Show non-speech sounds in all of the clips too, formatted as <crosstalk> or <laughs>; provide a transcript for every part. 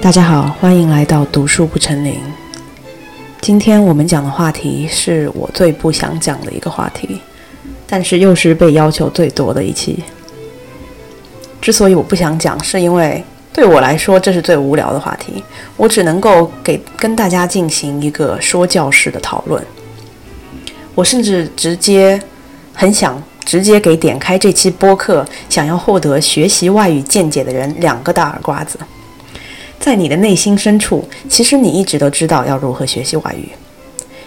大家好，欢迎来到读书不成林。今天我们讲的话题是我最不想讲的一个话题，但是又是被要求最多的一期。之所以我不想讲，是因为对我来说这是最无聊的话题，我只能够给跟大家进行一个说教式的讨论。我甚至直接很想直接给点开这期播客想要获得学习外语见解的人两个大耳刮子。在你的内心深处，其实你一直都知道要如何学习外语。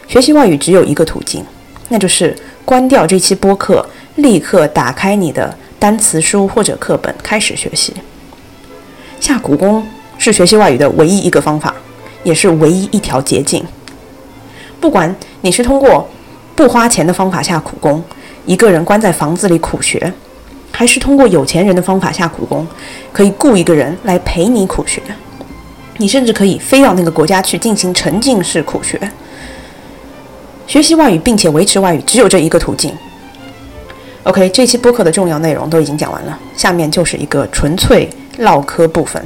学习外语只有一个途径，那就是关掉这期播客，立刻打开你的单词书或者课本，开始学习。下苦功是学习外语的唯一一个方法，也是唯一一条捷径。不管你是通过不花钱的方法下苦功，一个人关在房子里苦学，还是通过有钱人的方法下苦功，可以雇一个人来陪你苦学。你甚至可以飞到那个国家去进行沉浸式苦学，学习外语并且维持外语，只有这一个途径。OK，这期播客的重要内容都已经讲完了，下面就是一个纯粹唠嗑部分。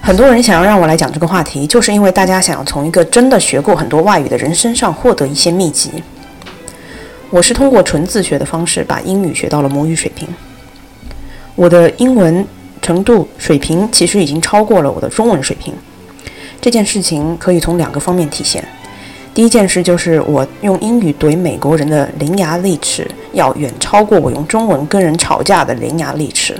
很多人想要让我来讲这个话题，就是因为大家想要从一个真的学过很多外语的人身上获得一些秘籍。我是通过纯自学的方式把英语学到了母语水平，我的英文。程度水平其实已经超过了我的中文水平，这件事情可以从两个方面体现。第一件事就是我用英语怼美国人的伶牙俐齿，要远超过我用中文跟人吵架的伶牙俐齿。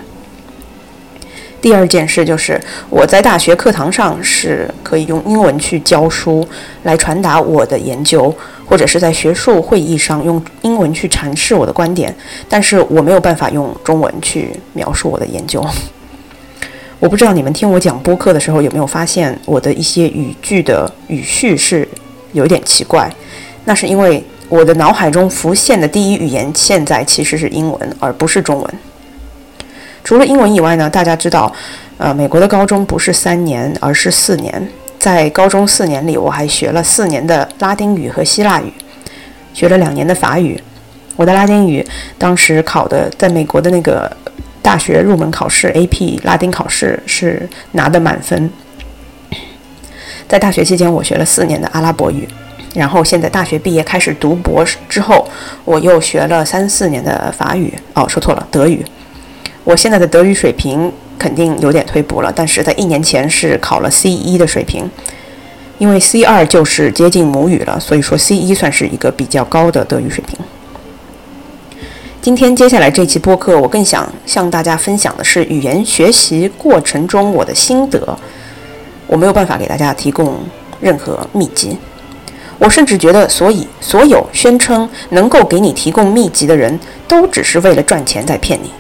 第二件事就是我在大学课堂上是可以用英文去教书来传达我的研究，或者是在学术会议上用英文去阐释我的观点，但是我没有办法用中文去描述我的研究。<laughs> 我不知道你们听我讲播客的时候有没有发现我的一些语句的语序是有点奇怪，那是因为我的脑海中浮现的第一语言现在其实是英文，而不是中文。除了英文以外呢，大家知道，呃，美国的高中不是三年，而是四年。在高中四年里，我还学了四年的拉丁语和希腊语，学了两年的法语。我的拉丁语当时考的，在美国的那个。大学入门考试 AP 拉丁考试是拿的满分。在大学期间，我学了四年的阿拉伯语，然后现在大学毕业开始读博之后，我又学了三四年的法语。哦，说错了，德语。我现在的德语水平肯定有点退步了，但是在一年前是考了 C 一的水平，因为 C 二就是接近母语了，所以说 C 一算是一个比较高的德语水平。今天接下来这期播客，我更想向大家分享的是语言学习过程中我的心得。我没有办法给大家提供任何秘籍，我甚至觉得，所以所有宣称能够给你提供秘籍的人都只是为了赚钱在骗你。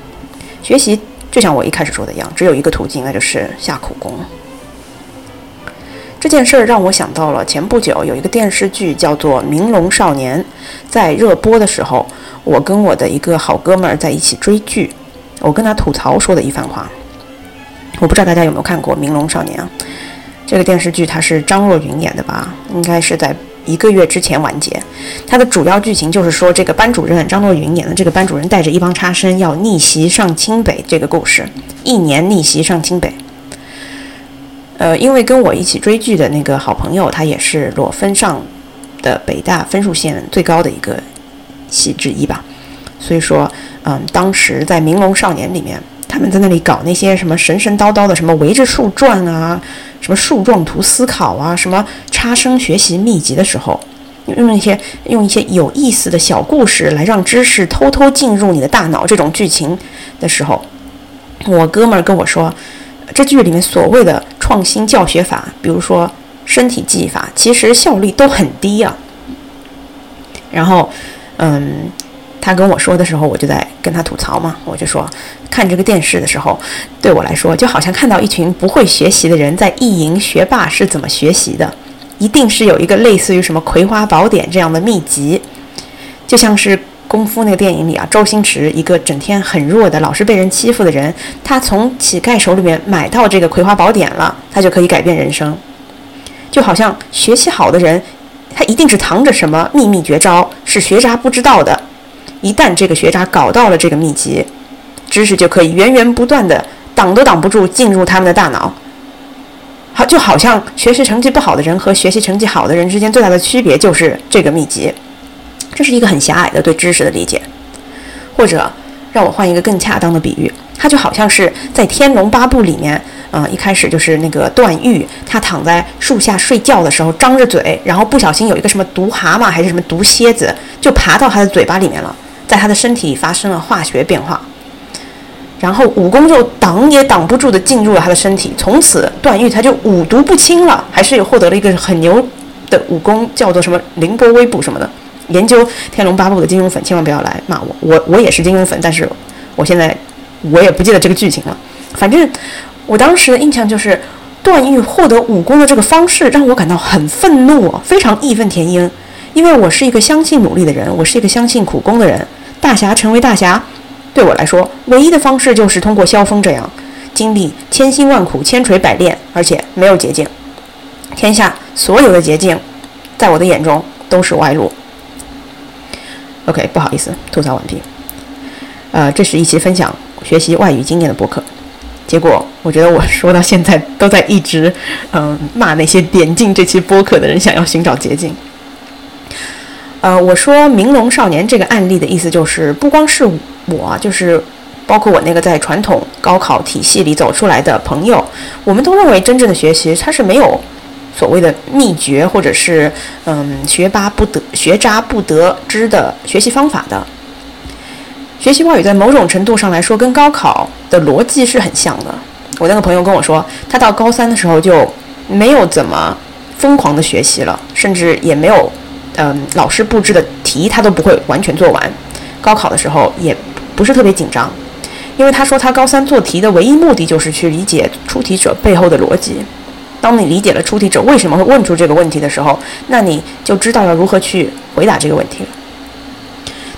学习就像我一开始说的一样，只有一个途径，那就是下苦功。这件事儿让我想到了前不久有一个电视剧叫做《明龙少年》，在热播的时候，我跟我的一个好哥们儿在一起追剧，我跟他吐槽说的一番话。我不知道大家有没有看过《明龙少年》啊？这个电视剧它是张若昀演的吧？应该是在一个月之前完结。它的主要剧情就是说，这个班主任张若昀演的这个班主任带着一帮差生要逆袭上清北这个故事，一年逆袭上清北。呃，因为跟我一起追剧的那个好朋友，他也是裸分上的北大分数线最高的一个系之一吧，所以说，嗯，当时在《明龙少年》里面，们在那里搞那些什么神神叨叨的，什么围着树转啊，什么树状图思考啊，什么差生学习秘籍的时候，用一些用一些有意思的小故事来让知识偷偷进入你的大脑，这种剧情的时候，我哥们儿跟我说。这剧里面所谓的创新教学法，比如说身体记忆法，其实效率都很低啊。然后，嗯，他跟我说的时候，我就在跟他吐槽嘛，我就说，看这个电视的时候，对我来说就好像看到一群不会学习的人在意淫学霸是怎么学习的，一定是有一个类似于什么《葵花宝典》这样的秘籍，就像是。功夫那个电影里啊，周星驰一个整天很弱的、老是被人欺负的人，他从乞丐手里面买到这个《葵花宝典》了，他就可以改变人生。就好像学习好的人，他一定是藏着什么秘密绝招，是学渣不知道的。一旦这个学渣搞到了这个秘籍，知识就可以源源不断的挡都挡不住进入他们的大脑。好，就好像学习成绩不好的人和学习成绩好的人之间最大的区别就是这个秘籍。这是一个很狭隘的对知识的理解，或者让我换一个更恰当的比喻，它就好像是在《天龙八部》里面，呃，一开始就是那个段誉，他躺在树下睡觉的时候，张着嘴，然后不小心有一个什么毒蛤蟆还是什么毒蝎子，就爬到他的嘴巴里面了，在他的身体发生了化学变化，然后武功就挡也挡不住的进入了他的身体，从此段誉他就五毒不侵了，还是有获得了一个很牛的武功，叫做什么凌波微步什么的。研究《天龙八部》的金庸粉千万不要来骂我，我我也是金庸粉，但是我现在我也不记得这个剧情了。反正我当时的印象就是，段誉获得武功的这个方式让我感到很愤怒，非常义愤填膺。因为我是一个相信努力的人，我是一个相信苦功的人。大侠成为大侠，对我来说，唯一的方式就是通过萧峰这样经历千辛万苦、千锤百炼，而且没有捷径。天下所有的捷径，在我的眼中都是歪路。OK，不好意思，吐槽完毕。呃，这是一期分享学习外语经验的博客。结果我觉得我说到现在都在一直嗯骂那些点进这期播客的人，想要寻找捷径。呃，我说明龙少年这个案例的意思就是，不光是我，就是包括我那个在传统高考体系里走出来的朋友，我们都认为真正的学习它是没有。所谓的秘诀，或者是嗯学霸不得学渣不得知的学习方法的，学习外语在某种程度上来说，跟高考的逻辑是很像的。我那个朋友跟我说，他到高三的时候就没有怎么疯狂的学习了，甚至也没有嗯老师布置的题他都不会完全做完。高考的时候也不是特别紧张，因为他说他高三做题的唯一目的就是去理解出题者背后的逻辑。当你理解了出题者为什么会问出这个问题的时候，那你就知道要如何去回答这个问题了。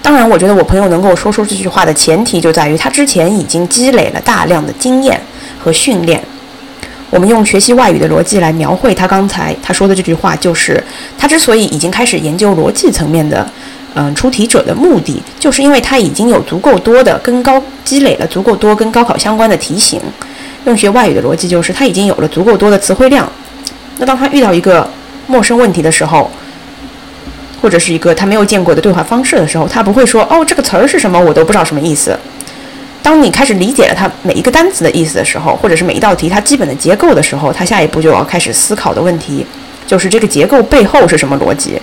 当然，我觉得我朋友能够说出这句话的前提就在于他之前已经积累了大量的经验和训练。我们用学习外语的逻辑来描绘他刚才他说的这句话，就是他之所以已经开始研究逻辑层面的，嗯，出题者的目的，就是因为他已经有足够多的跟高积累了足够多跟高考相关的题型。用学外语的逻辑就是，他已经有了足够多的词汇量。那当他遇到一个陌生问题的时候，或者是一个他没有见过的对话方式的时候，他不会说：“哦，这个词儿是什么？我都不知道什么意思。”当你开始理解了它每一个单词的意思的时候，或者是每一道题它基本的结构的时候，他下一步就要开始思考的问题就是这个结构背后是什么逻辑。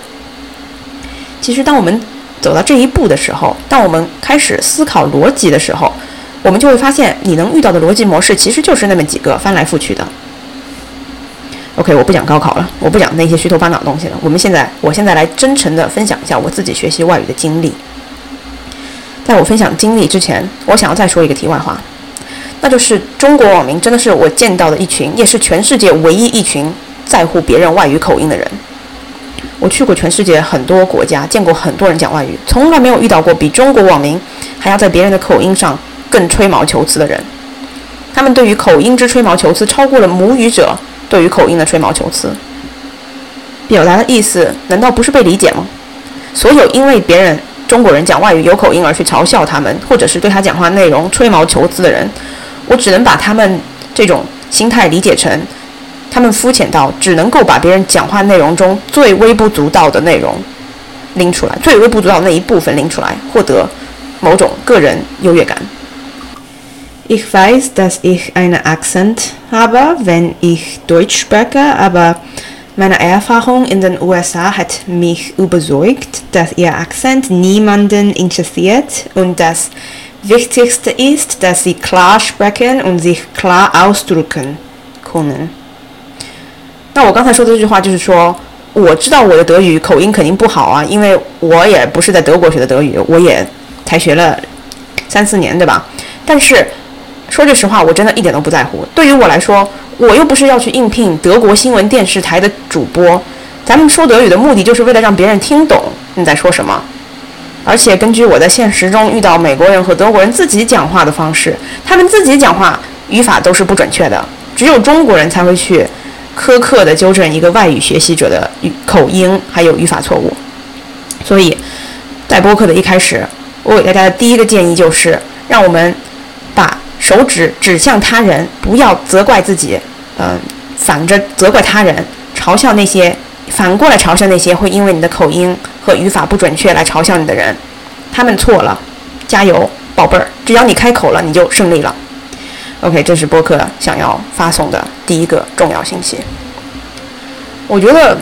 其实，当我们走到这一步的时候，当我们开始思考逻辑的时候，我们就会发现，你能遇到的逻辑模式其实就是那么几个，翻来覆去的。OK，我不讲高考了，我不讲那些虚头巴脑的东西了。我们现在，我现在来真诚的分享一下我自己学习外语的经历。在我分享经历之前，我想要再说一个题外话，那就是中国网民真的是我见到的一群，也是全世界唯一一群在乎别人外语口音的人。我去过全世界很多国家，见过很多人讲外语，从来没有遇到过比中国网民还要在别人的口音上。更吹毛求疵的人，他们对于口音之吹毛求疵，超过了母语者对于口音的吹毛求疵。表达的意思难道不是被理解吗？所有因为别人中国人讲外语有口音而去嘲笑他们，或者是对他讲话内容吹毛求疵的人，我只能把他们这种心态理解成，他们肤浅到只能够把别人讲话内容中最微不足道的内容拎出来，最微不足道的那一部分拎出来，获得某种个人优越感。Ich weiß, dass it an Akzent habe, wenn ich Deutsch spreche, aber meine Erfahrung in den USA hat mich überzeugt, dass ihr Akzent niemanden interessiert und das Wichtigste ist, dass sie klar sprechen und sich klar ausdrücken können. 那我刚才说的这句话就是说，我知道我的德语口音肯定不好啊，因为我也不是在德国学的德语，我也才学了三四年，对吧？但是 说句实话，我真的一点都不在乎。对于我来说，我又不是要去应聘德国新闻电视台的主播。咱们说德语的目的就是为了让别人听懂你在说什么。而且根据我在现实中遇到美国人和德国人自己讲话的方式，他们自己讲话语法都是不准确的。只有中国人才会去苛刻地纠正一个外语学习者的语口音还有语法错误。所以，在播客的一开始，我给大家的第一个建议就是，让我们把手指指向他人，不要责怪自己，嗯，反着责怪他人，嘲笑那些反过来嘲笑那些会因为你的口音和语法不准确来嘲笑你的人，他们错了，加油，宝贝儿，只要你开口了，你就胜利了。OK，这是播客想要发送的第一个重要信息。我觉得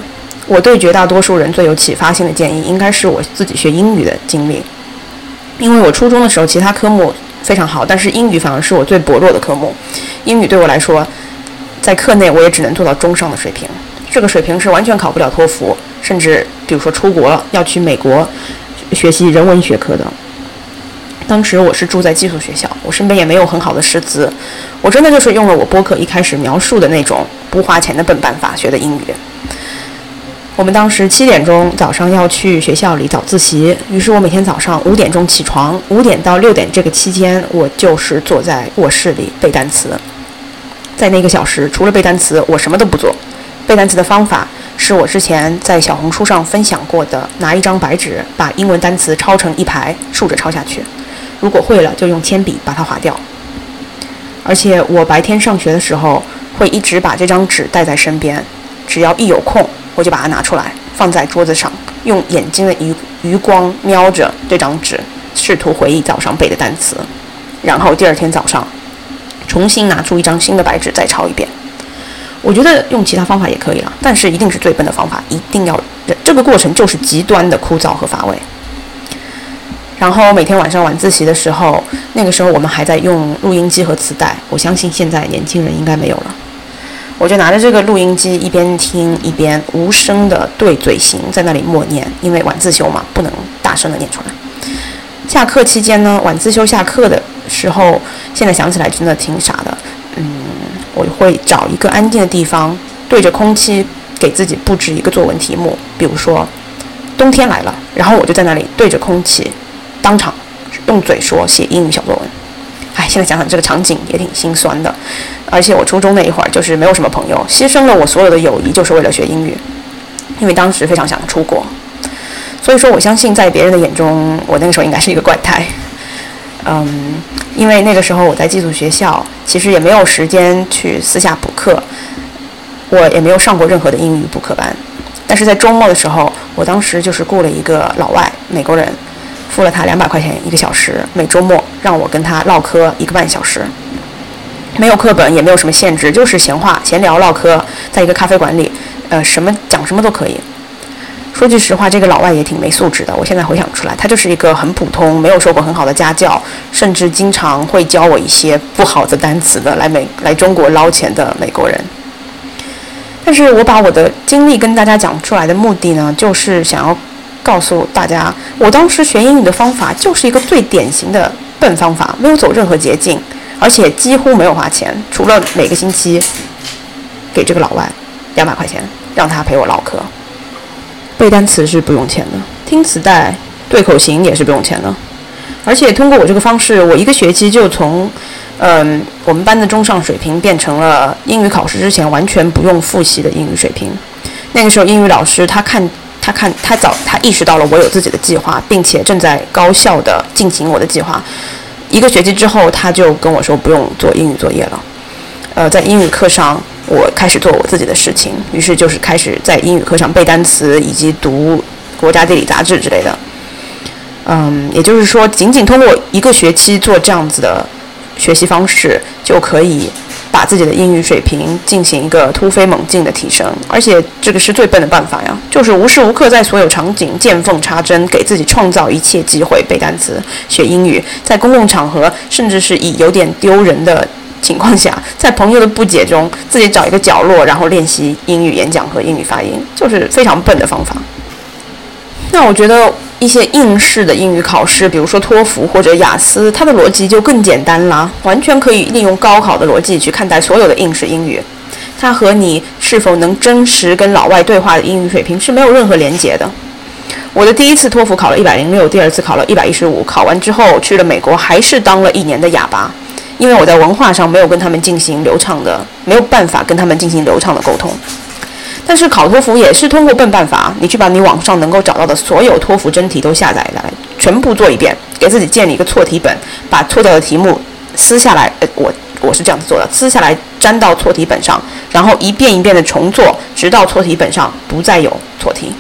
我对绝大多数人最有启发性的建议，应该是我自己学英语的经历。因为我初中的时候，其他科目非常好，但是英语反而是我最薄弱的科目。英语对我来说，在课内我也只能做到中上的水平，这个水平是完全考不了托福，甚至比如说出国要去美国学习人文学科的。当时我是住在寄宿学校，我身边也没有很好的师资，我真的就是用了我播客一开始描述的那种不花钱的笨办法学的英语。我们当时七点钟早上要去学校里早自习，于是我每天早上五点钟起床，五点到六点这个期间，我就是坐在卧室里背单词。在那个小时，除了背单词，我什么都不做。背单词的方法是我之前在小红书上分享过的，拿一张白纸，把英文单词抄成一排，竖着抄下去。如果会了，就用铅笔把它划掉。而且我白天上学的时候，会一直把这张纸带在身边，只要一有空，我就把它拿出来放在桌子上，用眼睛的余余光瞄着这张纸，试图回忆早上背的单词，然后第二天早上重新拿出一张新的白纸再抄一遍。我觉得用其他方法也可以了，但是一定是最笨的方法，一定要这个过程就是极端的枯燥和乏味。然后每天晚上晚自习的时候，那个时候我们还在用录音机和磁带，我相信现在年轻人应该没有了。我就拿着这个录音机一边听一边无声的对嘴型在那里默念，因为晚自修嘛，不能大声的念出来。下课期间呢，晚自修下课的时候，现在想起来真的挺傻的。嗯，我会找一个安静的地方，对着空气给自己布置一个作文题目，比如说冬天来了，然后我就在那里对着空气。当场用嘴说写英语小作文，哎，现在想想这个场景也挺心酸的。而且我初中那一会儿就是没有什么朋友，牺牲了我所有的友谊，就是为了学英语。因为当时非常想出国，所以说我相信在别人的眼中，我那个时候应该是一个怪胎。嗯，因为那个时候我在寄宿学校，其实也没有时间去私下补课，我也没有上过任何的英语补课班。但是在周末的时候，我当时就是雇了一个老外美国人。付了他两百块钱一个小时，每周末让我跟他唠嗑一个半小时，没有课本，也没有什么限制，就是闲话、闲聊、唠嗑，在一个咖啡馆里，呃，什么讲什么都可以。说句实话，这个老外也挺没素质的。我现在回想出来，他就是一个很普通、没有受过很好的家教，甚至经常会教我一些不好的单词的来美来中国捞钱的美国人。但是我把我的经历跟大家讲出来的目的呢，就是想要。告诉大家，我当时学英语的方法就是一个最典型的笨方法，没有走任何捷径，而且几乎没有花钱，除了每个星期给这个老外两百块钱，让他陪我唠嗑。背单词是不用钱的，听磁带、对口型也是不用钱的。而且通过我这个方式，我一个学期就从嗯我们班的中上水平变成了英语考试之前完全不用复习的英语水平。那个时候英语老师他看。他看，他早，他意识到了我有自己的计划，并且正在高效的进行我的计划。一个学期之后，他就跟我说不用做英语作业了。呃，在英语课上，我开始做我自己的事情，于是就是开始在英语课上背单词以及读国家地理杂志之类的。嗯，也就是说，仅仅通过一个学期做这样子的学习方式，就可以。把自己的英语水平进行一个突飞猛进的提升，而且这个是最笨的办法呀，就是无时无刻在所有场景见缝插针，给自己创造一切机会背单词、学英语，在公共场合，甚至是以有点丢人的情况下，在朋友的不解中，自己找一个角落，然后练习英语演讲和英语发音，就是非常笨的方法。那我觉得。一些应试的英语考试，比如说托福或者雅思，它的逻辑就更简单啦，完全可以利用高考的逻辑去看待所有的应试英语。它和你是否能真实跟老外对话的英语水平是没有任何连结的。我的第一次托福考了一百零六，第二次考了一百一十五，考完之后去了美国，还是当了一年的哑巴，因为我在文化上没有跟他们进行流畅的，没有办法跟他们进行流畅的沟通。但是考托福也是通过笨办法，你去把你网上能够找到的所有托福真题都下载下来，全部做一遍，给自己建立一个错题本，把错掉的题目撕下来，呃，我我是这样子做的，撕下来粘到错题本上，然后一遍一遍的重做，直到错题本上不再有错题。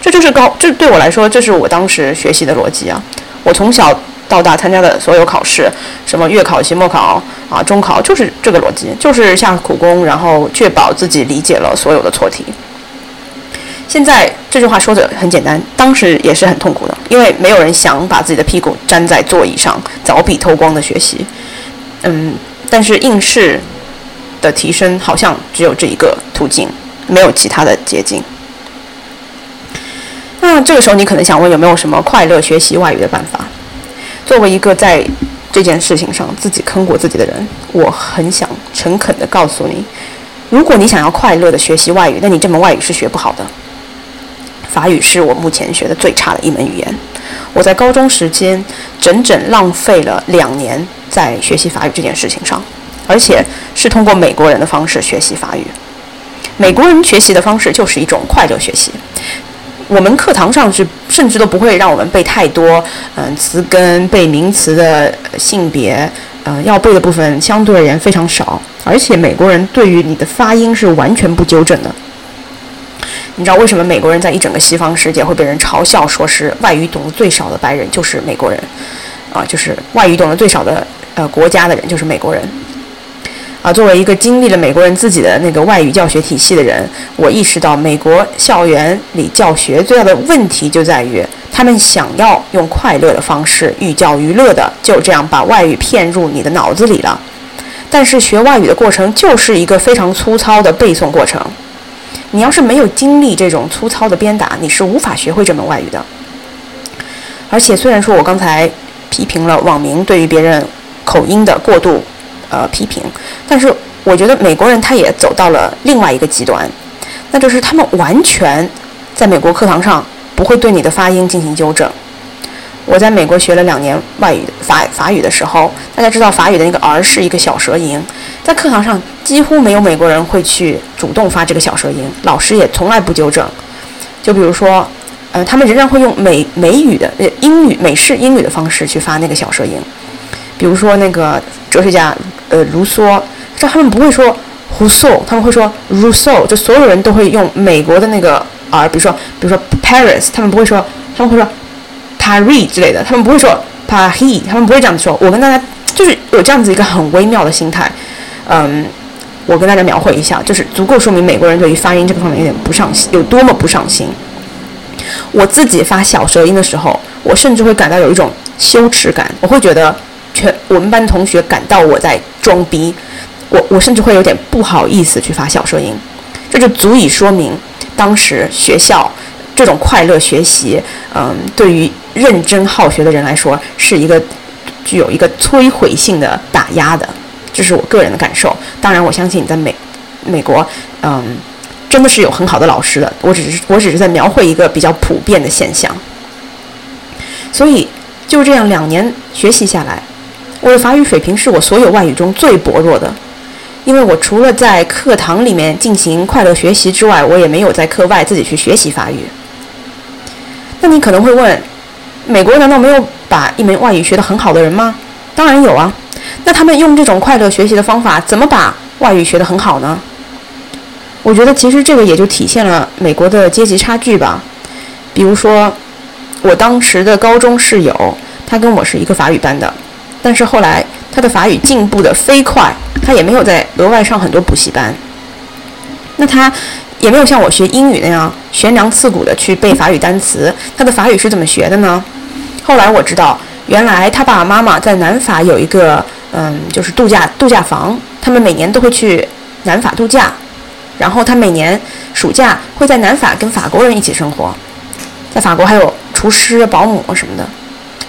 这就是高，这对我来说，这是我当时学习的逻辑啊。我从小到大参加的所有考试，什么月考、期末考啊、中考，就是这个逻辑，就是下苦功，然后确保自己理解了所有的错题。现在这句话说的很简单，当时也是很痛苦的，因为没有人想把自己的屁股粘在座椅上，凿壁偷光的学习。嗯，但是应试的提升好像只有这一个途径，没有其他的捷径。那这个时候你可能想问，有没有什么快乐学习外语的办法？作为一个在这件事情上自己坑过自己的人，我很想诚恳地告诉你，如果你想要快乐地学习外语，那你这门外语是学不好的。法语是我目前学的最差的一门语言。我在高中时间整整浪费了两年在学习法语这件事情上，而且是通过美国人的方式学习法语。美国人学习的方式就是一种快乐学习。我们课堂上是甚至都不会让我们背太多，嗯，词根、背名词的性别，嗯，要背的部分相对而言非常少。而且美国人对于你的发音是完全不纠正的。你知道为什么美国人在一整个西方世界会被人嘲笑，说是外语懂得最少的白人就是美国人，啊，就是外语懂得最少的呃国家的人就是美国人。啊，作为一个经历了美国人自己的那个外语教学体系的人，我意识到美国校园里教学最大的问题就在于，他们想要用快乐的方式寓教于乐的，就这样把外语骗入你的脑子里了。但是学外语的过程就是一个非常粗糙的背诵过程。你要是没有经历这种粗糙的鞭打，你是无法学会这门外语的。而且，虽然说我刚才批评了网民对于别人口音的过度呃批评，但是我觉得美国人他也走到了另外一个极端，那就是他们完全在美国课堂上不会对你的发音进行纠正。我在美国学了两年外语法法语的时候，大家知道法语的那个 r 是一个小舌音，在课堂上几乎没有美国人会去主动发这个小舌音，老师也从来不纠正。就比如说，呃，他们仍然会用美美语的呃英语美式英语的方式去发那个小舌音。比如说那个哲学家呃卢梭，这他们不会说 Rousseau，他们会说 Rousseau，就所有人都会用美国的那个 r，比如说比如说 Paris，他们不会说，他们会说。Paris 之类的，他们不会说 Paris，他们不会这样子说。我跟大家就是有这样子一个很微妙的心态，嗯，我跟大家描绘一下，就是足够说明美国人对于发音这个方面有点不上心，有多么不上心。我自己发小舌音的时候，我甚至会感到有一种羞耻感，我会觉得全我们班同学感到我在装逼，我我甚至会有点不好意思去发小舌音，这就足以说明当时学校。这种快乐学习，嗯，对于认真好学的人来说，是一个具有一个摧毁性的打压的，这是我个人的感受。当然，我相信你在美美国，嗯，真的是有很好的老师的。我只是我只是在描绘一个比较普遍的现象。所以就这样两年学习下来，我的法语水平是我所有外语中最薄弱的。因为我除了在课堂里面进行快乐学习之外，我也没有在课外自己去学习法语。那你可能会问，美国难道没有把一门外语学得很好的人吗？当然有啊。那他们用这种快乐学习的方法，怎么把外语学得很好呢？我觉得其实这个也就体现了美国的阶级差距吧。比如说，我当时的高中室友，他跟我是一个法语班的，但是后来他的法语进步的飞快，他也没有再额外上很多补习班。那他。也没有像我学英语那样悬梁刺股的去背法语单词。他的法语是怎么学的呢？后来我知道，原来他爸爸妈妈在南法有一个，嗯，就是度假度假房，他们每年都会去南法度假。然后他每年暑假会在南法跟法国人一起生活，在法国还有厨师、保姆什么的。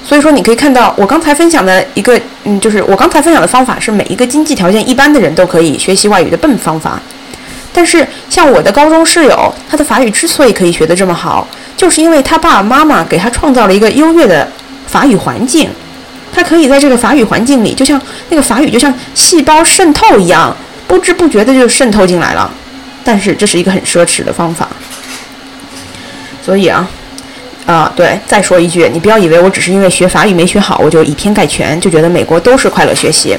所以说，你可以看到我刚才分享的一个，嗯，就是我刚才分享的方法是每一个经济条件一般的人都可以学习外语的笨方法。但是，像我的高中室友，他的法语之所以可以学得这么好，就是因为他爸爸妈妈给他创造了一个优越的法语环境，他可以在这个法语环境里，就像那个法语就像细胞渗透一样，不知不觉的就渗透进来了。但是这是一个很奢侈的方法。所以啊，啊对，再说一句，你不要以为我只是因为学法语没学好，我就以偏概全，就觉得美国都是快乐学习。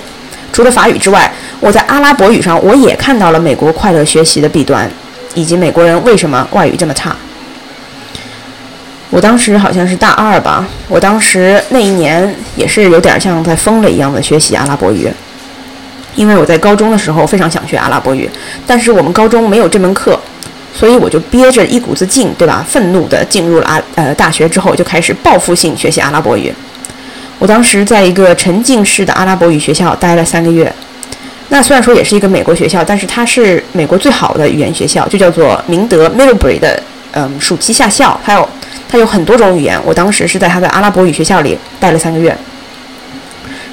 除了法语之外，我在阿拉伯语上我也看到了美国快乐学习的弊端，以及美国人为什么外语这么差。我当时好像是大二吧，我当时那一年也是有点像在疯了一样的学习阿拉伯语，因为我在高中的时候非常想学阿拉伯语，但是我们高中没有这门课，所以我就憋着一股子劲，对吧？愤怒地进入了阿呃大学之后，就开始报复性学习阿拉伯语。我当时在一个沉浸式的阿拉伯语学校待了三个月，那虽然说也是一个美国学校，但是它是美国最好的语言学校，就叫做明德 （Middlebury） 的嗯暑期夏校，还有。它有很多种语言，我当时是在它的阿拉伯语学校里待了三个月。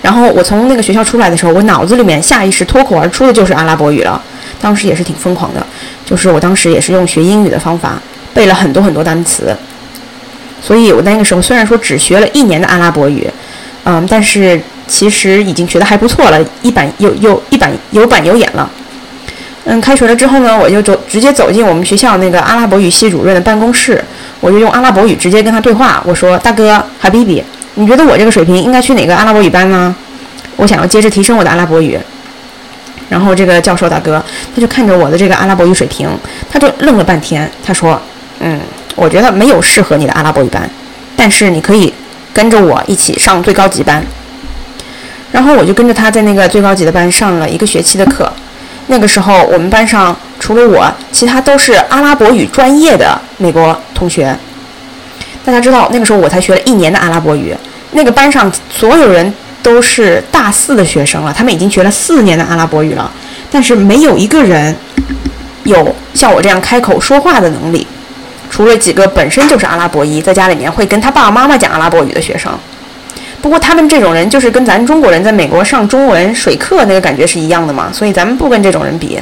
然后我从那个学校出来的时候，我脑子里面下意识脱口而出的就是阿拉伯语了。当时也是挺疯狂的，就是我当时也是用学英语的方法背了很多很多单词。所以我那个时候虽然说只学了一年的阿拉伯语，嗯，但是其实已经学的还不错了，一板有有一板有板有眼了。嗯，开学了之后呢，我就走直接走进我们学校那个阿拉伯语系主任的办公室，我就用阿拉伯语直接跟他对话。我说：“大哥，哈比比，你觉得我这个水平应该去哪个阿拉伯语班呢？我想要接着提升我的阿拉伯语。”然后这个教授大哥他就看着我的这个阿拉伯语水平，他就愣了半天。他说：“嗯，我觉得没有适合你的阿拉伯语班，但是你可以跟着我一起上最高级班。”然后我就跟着他在那个最高级的班上了一个学期的课。那个时候，我们班上除了我，其他都是阿拉伯语专业的美国同学。大家知道，那个时候我才学了一年的阿拉伯语，那个班上所有人都是大四的学生了，他们已经学了四年的阿拉伯语了，但是没有一个人有像我这样开口说话的能力，除了几个本身就是阿拉伯裔，在家里面会跟他爸爸妈妈讲阿拉伯语的学生。不过他们这种人就是跟咱中国人在美国上中文水课那个感觉是一样的嘛，所以咱们不跟这种人比。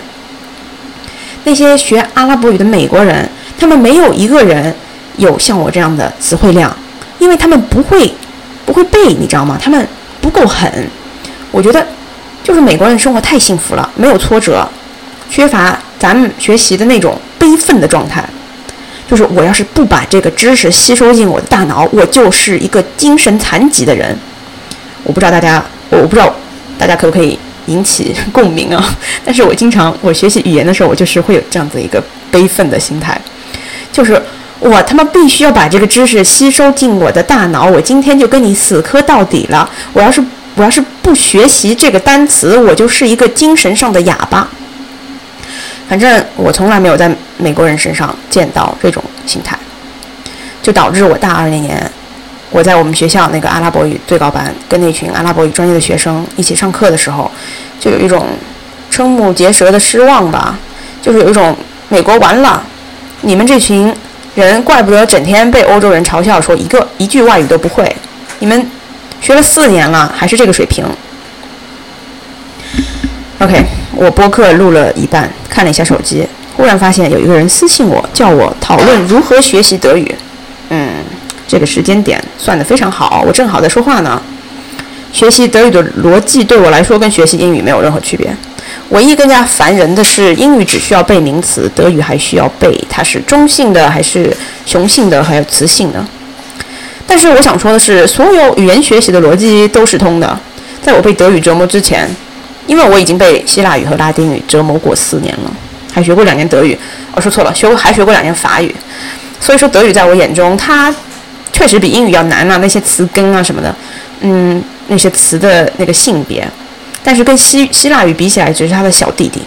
那些学阿拉伯语的美国人，他们没有一个人有像我这样的词汇量，因为他们不会不会背，你知道吗？他们不够狠。我觉得就是美国人生活太幸福了，没有挫折，缺乏咱们学习的那种悲愤的状态。就是我要是不把这个知识吸收进我的大脑，我就是一个精神残疾的人。我不知道大家，我不知道大家可不可以引起共鸣啊？<laughs> 但是我经常我学习语言的时候，我就是会有这样子一个悲愤的心态，就是我他妈必须要把这个知识吸收进我的大脑，我今天就跟你死磕到底了。我要是我要是不学习这个单词，我就是一个精神上的哑巴。反正我从来没有在美国人身上见到这种心态，就导致我大二那年，我在我们学校那个阿拉伯语最高班，跟那群阿拉伯语专业的学生一起上课的时候，就有一种瞠目结舌的失望吧，就是有一种美国完了，你们这群人怪不得整天被欧洲人嘲笑说一个一句外语都不会，你们学了四年了还是这个水平。OK，我播客录了一半，看了一下手机，忽然发现有一个人私信我，叫我讨论如何学习德语。嗯，这个时间点算得非常好，我正好在说话呢。学习德语的逻辑对我来说跟学习英语没有任何区别，唯一更加烦人的是英语只需要背名词，德语还需要背它是中性的还是雄性的，还有雌性的。但是我想说的是，所有语言学习的逻辑都是通的。在我被德语折磨之前。因为我已经被希腊语和拉丁语折磨过四年了，还学过两年德语。我说错了，学过还学过两年法语。所以说德语在我眼中，它确实比英语要难啊，那些词根啊什么的，嗯，那些词的那个性别。但是跟希希腊语比起来，只是他的小弟弟。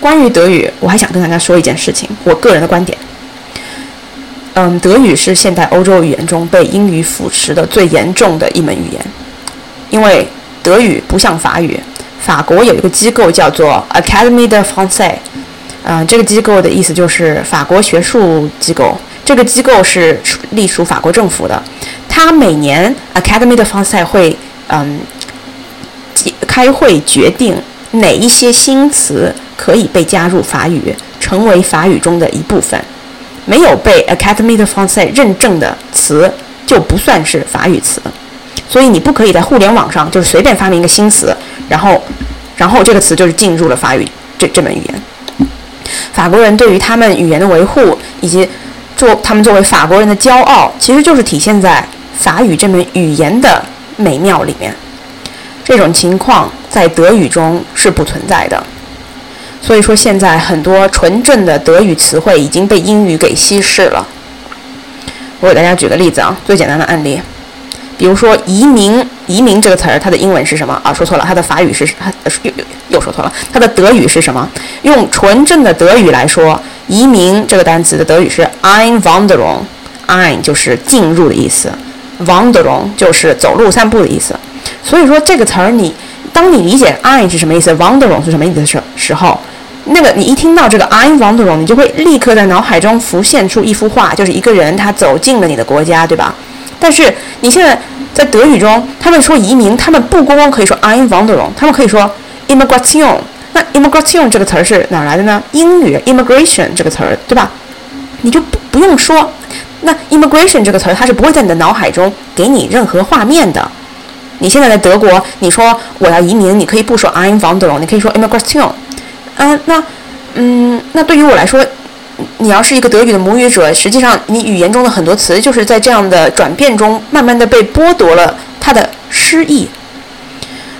关于德语，我还想跟大家说一件事情，我个人的观点。嗯，德语是现代欧洲语言中被英语腐蚀的最严重的一门语言，因为。德语不像法语，法国有一个机构叫做 Academy de Français，嗯，这个机构的意思就是法国学术机构。这个机构是隶属法国政府的，它每年 Academy de Français 会嗯开会决定哪一些新词可以被加入法语，成为法语中的一部分。没有被 Académie de Français 认证的词就不算是法语词。所以你不可以在互联网上就是随便发明一个新词，然后，然后这个词就是进入了法语这这门语言。法国人对于他们语言的维护，以及做他们作为法国人的骄傲，其实就是体现在法语这门语言的美妙里面。这种情况在德语中是不存在的。所以说，现在很多纯正的德语词汇已经被英语给稀释了。我给大家举个例子啊，最简单的案例，比如说“移民”，“移民”这个词儿，它的英文是什么啊？说错了，它的法语是又又又说错了，它的德语是什么？用纯正的德语来说，“移民”这个单词的德语是 “Einwanderung”，“Ein” 就是进入的意思，“Wanderung” 就是走路散步的意思。所以说这个词儿，你当你理解 "I" 是什么意思？WANDERING 是什么意思的时时候。那个，你一听到这个 "I wandering，你就会立刻在脑海中浮现出一幅画，就是一个人他走进了你的国家，对吧？但是你现在在德语中，他们说移民，他们不光光可以说 "I wandering，他们可以说 immigration。那 immigration 这个词儿是哪来的呢？英语 immigration 这个词儿，对吧？你就不不用说，那 immigration 这个词儿，它是不会在你的脑海中给你任何画面的。你现在在德国，你说我要移民，你可以不说 I'm wandering，你可以说 immigration。嗯，那，嗯，那对于我来说，你要是一个德语的母语者，实际上你语言中的很多词就是在这样的转变中，慢慢的被剥夺了它的诗意。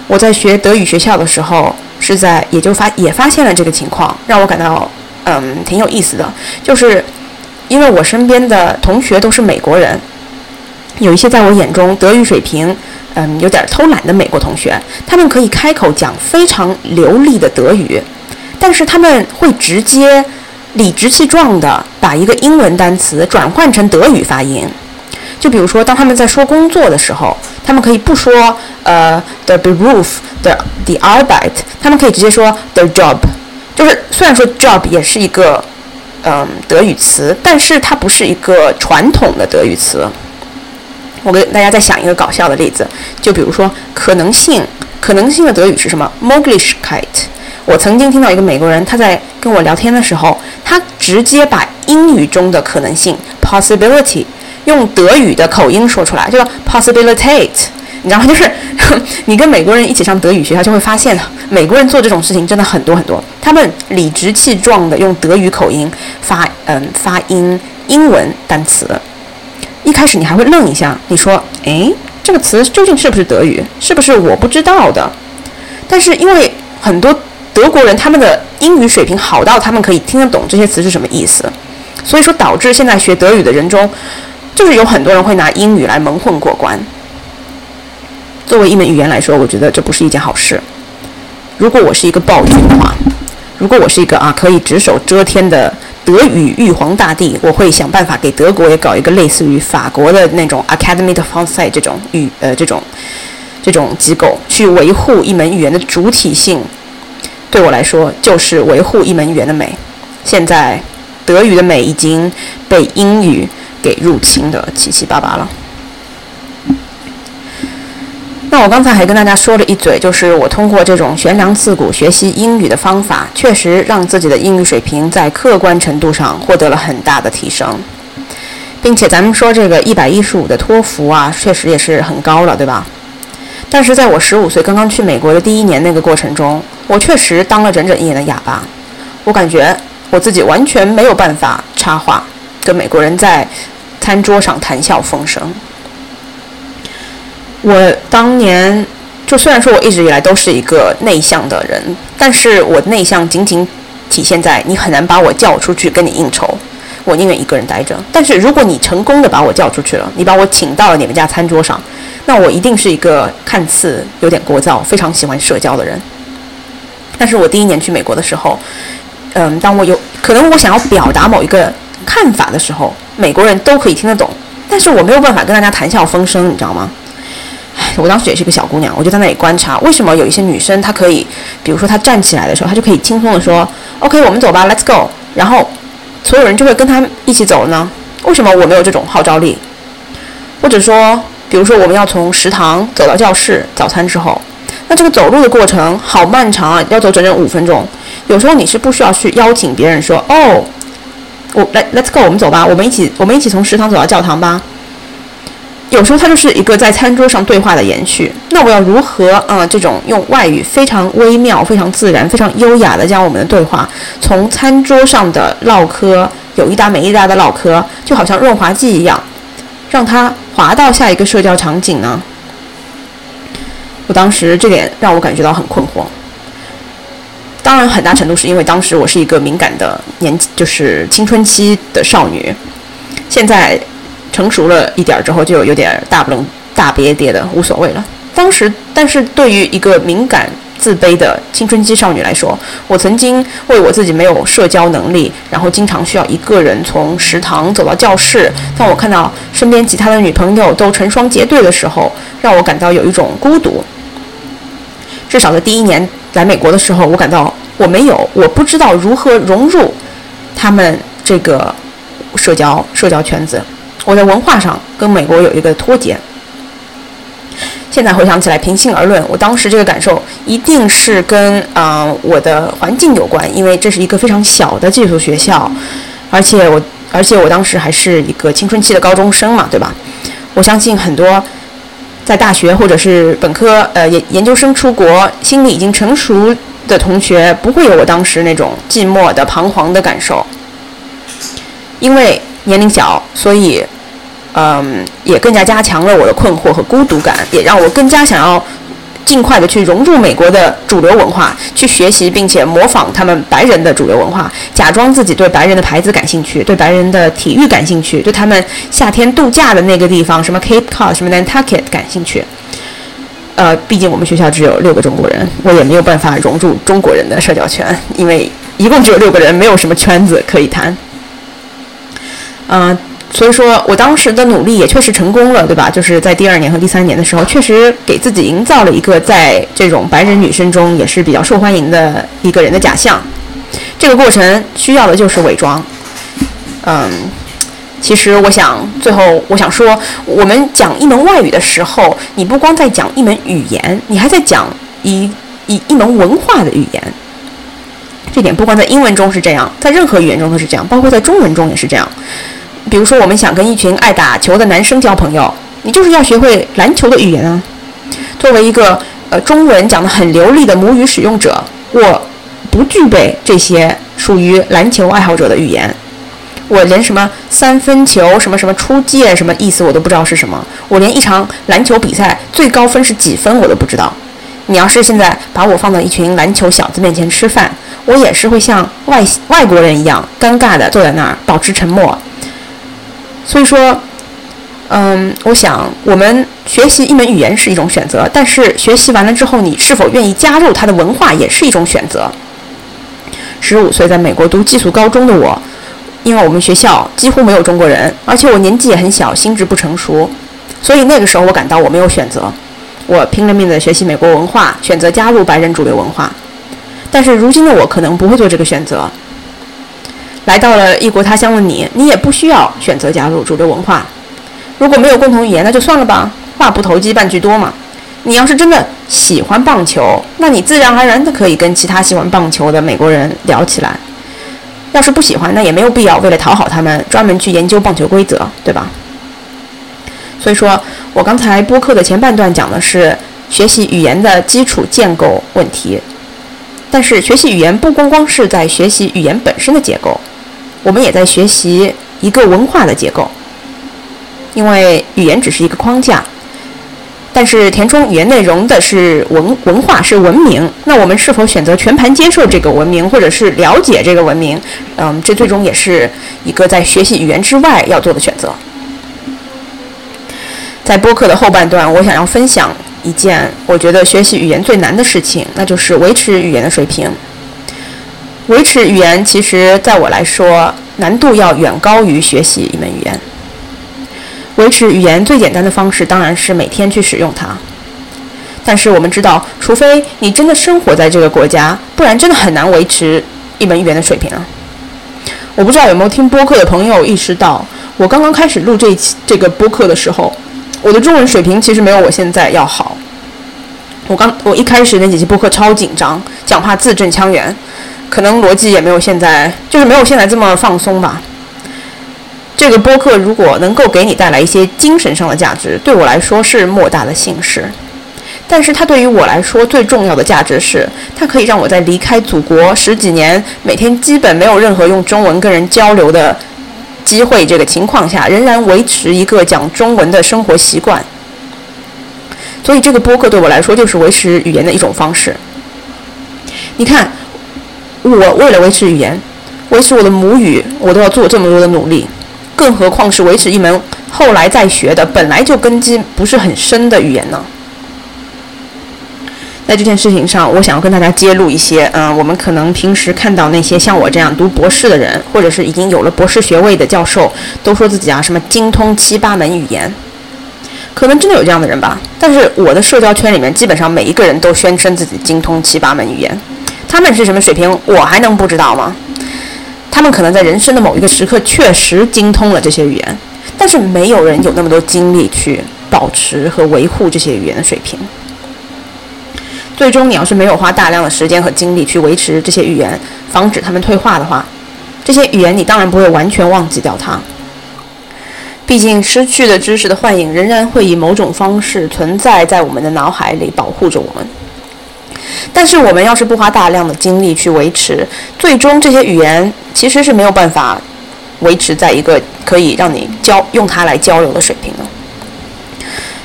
我在学德语学校的时候，是在也就发也发现了这个情况，让我感到嗯挺有意思的，就是因为我身边的同学都是美国人，有一些在我眼中德语水平嗯有点偷懒的美国同学，他们可以开口讲非常流利的德语。但是他们会直接理直气壮地把一个英文单词转换成德语发音，就比如说，当他们在说工作的时候，他们可以不说呃 the beruf the the arbeit，他们可以直接说 the job，就是虽然说 job 也是一个嗯德语词，但是它不是一个传统的德语词。我给大家再想一个搞笑的例子，就比如说可能性，可能性的德语是什么？Möglichkeit。我曾经听到一个美国人，他在跟我聊天的时候，他直接把英语中的可能性 （possibility） 用德语的口音说出来，叫 “possibility”。你知道吗？就是 <laughs> 你跟美国人一起上德语学校，就会发现，美国人做这种事情真的很多很多。他们理直气壮地用德语口音发嗯发音英文单词。一开始你还会愣一下，你说：“诶，这个词究竟是不是德语？是不是我不知道的？”但是因为很多。德国人他们的英语水平好到他们可以听得懂这些词是什么意思，所以说导致现在学德语的人中，就是有很多人会拿英语来蒙混过关。作为一门语言来说，我觉得这不是一件好事。如果我是一个暴君的话，如果我是一个啊可以只手遮天的德语玉皇大帝，我会想办法给德国也搞一个类似于法国的那种 Academy de France 这种语呃这种这种机构，去维护一门语言的主体性。对我来说，就是维护一门语言的美。现在，德语的美已经被英语给入侵的七七八八了。那我刚才还跟大家说了一嘴，就是我通过这种悬梁刺股学习英语的方法，确实让自己的英语水平在客观程度上获得了很大的提升，并且咱们说这个一百一十五的托福啊，确实也是很高了，对吧？但是在我十五岁刚刚去美国的第一年那个过程中，我确实当了整整一年的哑巴。我感觉我自己完全没有办法插话，跟美国人在餐桌上谈笑风生。我当年就虽然说我一直以来都是一个内向的人，但是我内向仅仅体现在你很难把我叫出去跟你应酬，我宁愿一个人待着。但是如果你成功的把我叫出去了，你把我请到了你们家餐桌上。那我一定是一个看似有点聒噪、非常喜欢社交的人。但是我第一年去美国的时候，嗯，当我有可能我想要表达某一个看法的时候，美国人都可以听得懂，但是我没有办法跟大家谈笑风生，你知道吗？我当时也是个小姑娘，我就在那里观察，为什么有一些女生她可以，比如说她站起来的时候，她就可以轻松的说：“OK，我们走吧，Let's go。”然后所有人就会跟她一起走了呢？为什么我没有这种号召力？或者说？比如说，我们要从食堂走到教室早餐之后，那这个走路的过程好漫长啊，要走整整五分钟。有时候你是不需要去邀请别人说：“哦，我来，Let's go，我们走吧，我们一起，我们一起从食堂走到教堂吧。”有时候它就是一个在餐桌上对话的延续。那我要如何啊？这种用外语非常微妙、非常自然、非常优雅的将我们的对话从餐桌上的唠嗑，有一搭没一搭的唠嗑，就好像润滑剂一样，让它滑到下一个社交场景呢？我当时这点让我感觉到很困惑。当然，很大程度是因为当时我是一个敏感的年，就是青春期的少女。现在成熟了一点之后，就有点大不楞大别跌的无所谓了。当时，但是对于一个敏感、自卑的青春期少女来说，我曾经为我自己没有社交能力，然后经常需要一个人从食堂走到教室，当我看到身边其他的女朋友都成双结对的时候，让我感到有一种孤独。至少在第一年来美国的时候，我感到我没有，我不知道如何融入他们这个社交社交圈子。我在文化上跟美国有一个脱节。现在回想起来，平心而论，我当时这个感受一定是跟啊我的环境有关，因为这是一个非常小的寄宿学校，而且我而且我当时还是一个青春期的高中生嘛，对吧？我相信很多。在大学或者是本科，呃研研究生出国，心理已经成熟的同学，不会有我当时那种寂寞的彷徨的感受。因为年龄小，所以，嗯，也更加加强了我的困惑和孤独感，也让我更加想要。尽快的去融入美国的主流文化，去学习并且模仿他们白人的主流文化，假装自己对白人的牌子感兴趣，对白人的体育感兴趣，对他们夏天度假的那个地方，什么 Cape Cod，什么 Nantucket 感兴趣。呃，毕竟我们学校只有六个中国人，我也没有办法融入中国人的社交圈，因为一共只有六个人，没有什么圈子可以谈。嗯。所以说我当时的努力也确实成功了，对吧？就是在第二年和第三年的时候，确实给自己营造了一个在这种白人女生中也是比较受欢迎的一个人的假象。这个过程需要的就是伪装。嗯，其实我想最后我想说，我们讲一门外语的时候，你不光在讲一门语言，你还在讲一一一门文化的语言。这点不光在英文中是这样，在任何语言中都是这样，包括在中文中也是这样。比如说，我们想跟一群爱打球的男生交朋友，你就是要学会篮球的语言啊。作为一个呃中文讲得很流利的母语使用者，我不具备这些属于篮球爱好者的语言。我连什么三分球、什么什么出界、什么意思我都不知道是什么。我连一场篮球比赛最高分是几分我都不知道。你要是现在把我放到一群篮球小子面前吃饭，我也是会像外外国人一样尴尬地坐在那儿，保持沉默。所以说，嗯，我想我们学习一门语言是一种选择，但是学习完了之后，你是否愿意加入它的文化也是一种选择。十五岁在美国读寄宿高中的我，因为我们学校几乎没有中国人，而且我年纪也很小，心智不成熟，所以那个时候我感到我没有选择，我拼了命的学习美国文化，选择加入白人主流文化。但是如今的我可能不会做这个选择。来到了异国他乡的你，你也不需要选择加入主流文化。如果没有共同语言，那就算了吧，话不投机半句多嘛。你要是真的喜欢棒球，那你自然而然的可以跟其他喜欢棒球的美国人聊起来。要是不喜欢，那也没有必要为了讨好他们专门去研究棒球规则，对吧？所以说我刚才播客的前半段讲的是学习语言的基础建构问题，但是学习语言不光光是在学习语言本身的结构。我们也在学习一个文化的结构，因为语言只是一个框架，但是填充语言内容的是文文化，是文明。那我们是否选择全盘接受这个文明，或者是了解这个文明？嗯，这最终也是一个在学习语言之外要做的选择。在播客的后半段，我想要分享一件我觉得学习语言最难的事情，那就是维持语言的水平。维持语言，其实在我来说，难度要远高于学习一门语言。维持语言最简单的方式，当然是每天去使用它。但是我们知道，除非你真的生活在这个国家，不然真的很难维持一门语言的水平啊。我不知道有没有听播客的朋友意识到，我刚刚开始录这期这个播客的时候，我的中文水平其实没有我现在要好。我刚我一开始那几期播客超紧张，讲话字正腔圆。可能逻辑也没有现在，就是没有现在这么放松吧。这个播客如果能够给你带来一些精神上的价值，对我来说是莫大的幸事。但是它对于我来说最重要的价值是，它可以让我在离开祖国十几年，每天基本没有任何用中文跟人交流的机会这个情况下，仍然维持一个讲中文的生活习惯。所以这个播客对我来说就是维持语言的一种方式。你看，我为了维持语言，维持我的母语，我都要做这么多的努力，更何况是维持一门后来再学的、本来就根基不是很深的语言呢？在这件事情上，我想要跟大家揭露一些，嗯，我们可能平时看到那些像我这样读博士的人，或者是已经有了博士学位的教授，都说自己啊什么精通七八门语言，可能真的有这样的人吧。但是我的社交圈里面，基本上每一个人都宣称自己精通七八门语言，他们是什么水平，我还能不知道吗？他们可能在人生的某一个时刻确实精通了这些语言，但是没有人有那么多精力去保持和维护这些语言的水平。最终，你要是没有花大量的时间和精力去维持这些语言，防止它们退化的话，这些语言你当然不会完全忘记掉它。毕竟，失去的知识的幻影仍然会以某种方式存在在我们的脑海里，保护着我们。但是，我们要是不花大量的精力去维持，最终这些语言其实是没有办法维持在一个可以让你交用它来交流的水平的。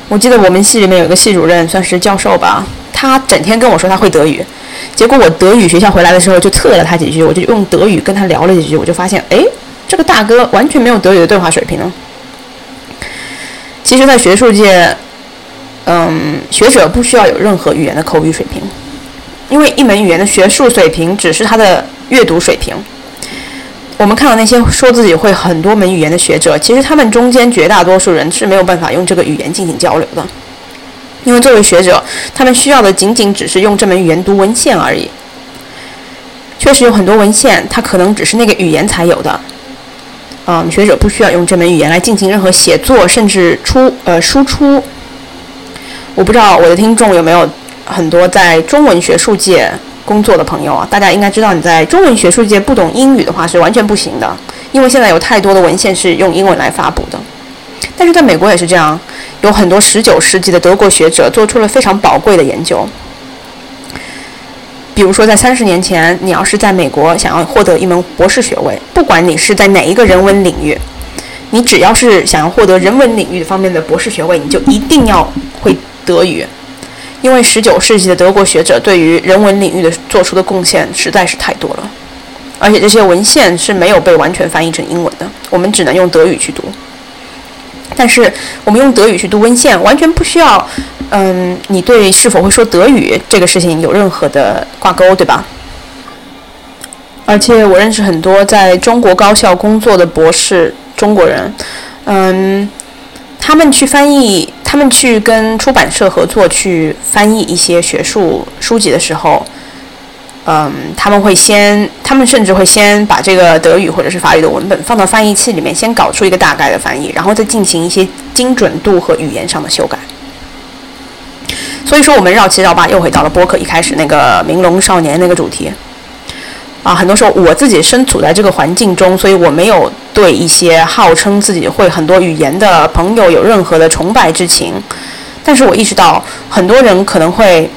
我记得我们系里面有个系主任，算是教授吧。他整天跟我说他会德语，结果我德语学校回来的时候就测了他几句，我就用德语跟他聊了几句，我就发现，哎，这个大哥完全没有德语的对话水平呢。其实，在学术界，嗯，学者不需要有任何语言的口语水平，因为一门语言的学术水平只是他的阅读水平。我们看到那些说自己会很多门语言的学者，其实他们中间绝大多数人是没有办法用这个语言进行交流的。因为作为学者，他们需要的仅仅只是用这门语言读文献而已。确实有很多文献，它可能只是那个语言才有的。嗯，学者不需要用这门语言来进行任何写作，甚至出呃输出。我不知道我的听众有没有很多在中文学术界工作的朋友啊？大家应该知道，你在中文学术界不懂英语的话是完全不行的，因为现在有太多的文献是用英文来发布的。但是在美国也是这样，有很多19世纪的德国学者做出了非常宝贵的研究。比如说，在三十年前，你要是在美国想要获得一门博士学位，不管你是在哪一个人文领域，你只要是想要获得人文领域方面的博士学位，你就一定要会德语，因为十九世纪的德国学者对于人文领域的做出的贡献实在是太多了，而且这些文献是没有被完全翻译成英文的，我们只能用德语去读。但是我们用德语去读文献，完全不需要，嗯，你对是否会说德语这个事情有任何的挂钩，对吧？而且我认识很多在中国高校工作的博士中国人，嗯，他们去翻译，他们去跟出版社合作去翻译一些学术书籍的时候。嗯，他们会先，他们甚至会先把这个德语或者是法语的文本放到翻译器里面，先搞出一个大概的翻译，然后再进行一些精准度和语言上的修改。所以说，我们绕七绕八又回到了播客一开始那个“明龙少年”那个主题。啊，很多时候我自己身处在这个环境中，所以我没有对一些号称自己会很多语言的朋友有任何的崇拜之情，但是我意识到很多人可能会。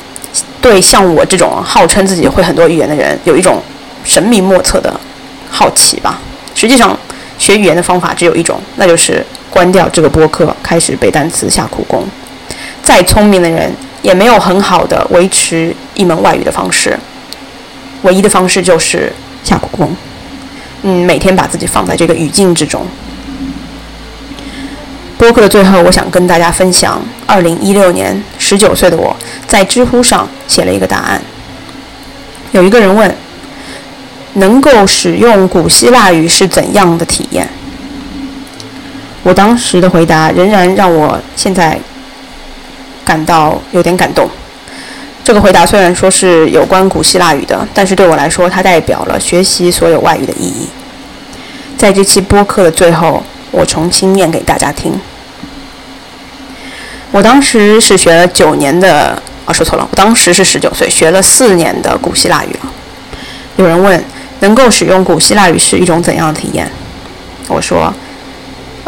对像我这种号称自己会很多语言的人，有一种神秘莫测的好奇吧。实际上，学语言的方法只有一种，那就是关掉这个播客，开始背单词、下苦功。再聪明的人，也没有很好的维持一门外语的方式。唯一的方式就是下苦功。嗯，每天把自己放在这个语境之中。播客的最后，我想跟大家分享：二零一六年，十九岁的我在知乎上写了一个答案。有一个人问：“能够使用古希腊语是怎样的体验？”我当时的回答仍然让我现在感到有点感动。这个回答虽然说是有关古希腊语的，但是对我来说，它代表了学习所有外语的意义。在这期播客的最后，我重新念给大家听。我当时是学了九年的，啊，说错了，我当时是十九岁，学了四年的古希腊语了。有人问，能够使用古希腊语是一种怎样的体验？我说，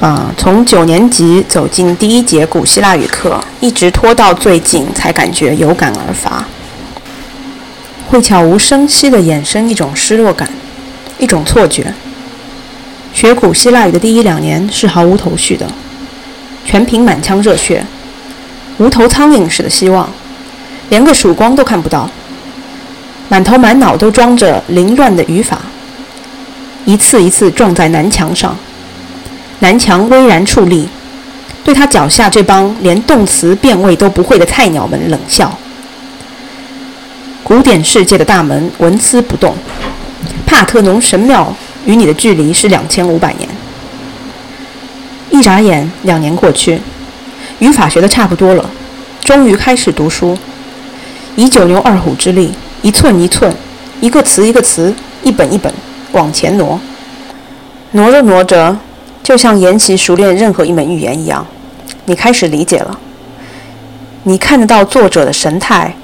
啊，从九年级走进第一节古希腊语课，一直拖到最近才感觉有感而发，会悄无声息地衍生一种失落感，一种错觉。学古希腊语的第一两年是毫无头绪的，全凭满腔热血，无头苍蝇似的希望，连个曙光都看不到，满头满脑都装着凌乱的语法，一次一次撞在南墙上，南墙巍然矗立，对他脚下这帮连动词变位都不会的菜鸟们冷笑。古典世界的大门纹丝不动，帕特农神庙。与你的距离是两千五百年。一眨眼，两年过去，语法学的差不多了，终于开始读书，以九牛二虎之力，一寸一寸，一个词一个词，一本一本往前挪。挪着挪着，就像研习熟练任何一门语言一样，你开始理解了。你看得到作者的神态，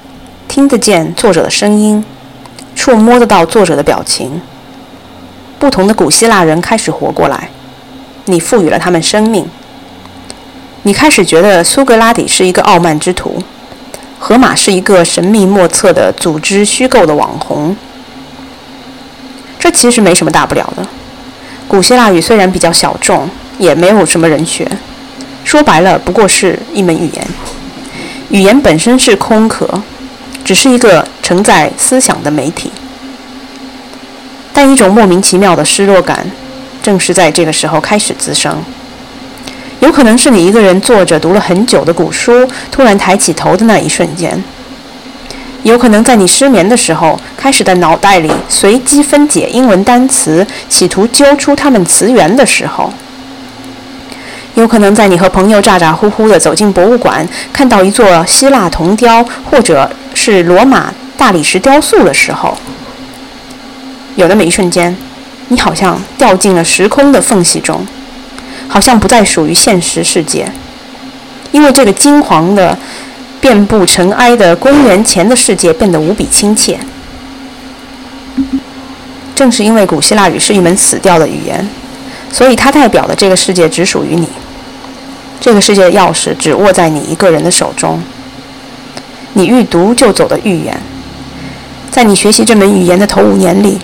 听得见作者的声音，触摸得到作者的表情。不同的古希腊人开始活过来，你赋予了他们生命。你开始觉得苏格拉底是一个傲慢之徒，荷马是一个神秘莫测的组织虚构的网红。这其实没什么大不了的。古希腊语虽然比较小众，也没有什么人学。说白了，不过是一门语言。语言本身是空壳，只是一个承载思想的媒体。但一种莫名其妙的失落感，正是在这个时候开始滋生。有可能是你一个人坐着读了很久的古书，突然抬起头的那一瞬间；有可能在你失眠的时候，开始在脑袋里随机分解英文单词，企图揪出它们词源的时候；有可能在你和朋友咋咋呼呼地走进博物馆，看到一座希腊铜雕或者是罗马大理石雕塑的时候。有那么一瞬间，你好像掉进了时空的缝隙中，好像不再属于现实世界，因为这个金黄的、遍布尘埃的公元前的世界变得无比亲切。正是因为古希腊语是一门死掉的语言，所以它代表的这个世界只属于你，这个世界的钥匙只握在你一个人的手中。你愈读就走得愈远，在你学习这门语言的头五年里。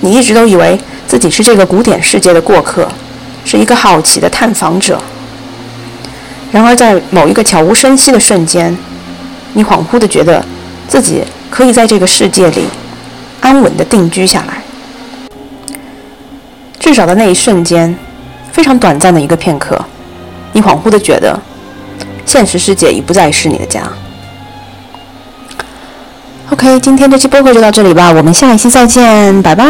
你一直都以为自己是这个古典世界的过客，是一个好奇的探访者。然而，在某一个悄无声息的瞬间，你恍惚地觉得自己可以在这个世界里安稳地定居下来。至少在那一瞬间，非常短暂的一个片刻，你恍惚地觉得现实世界已不再是你的家。OK，今天这期播客就到这里吧，我们下一期再见，拜拜。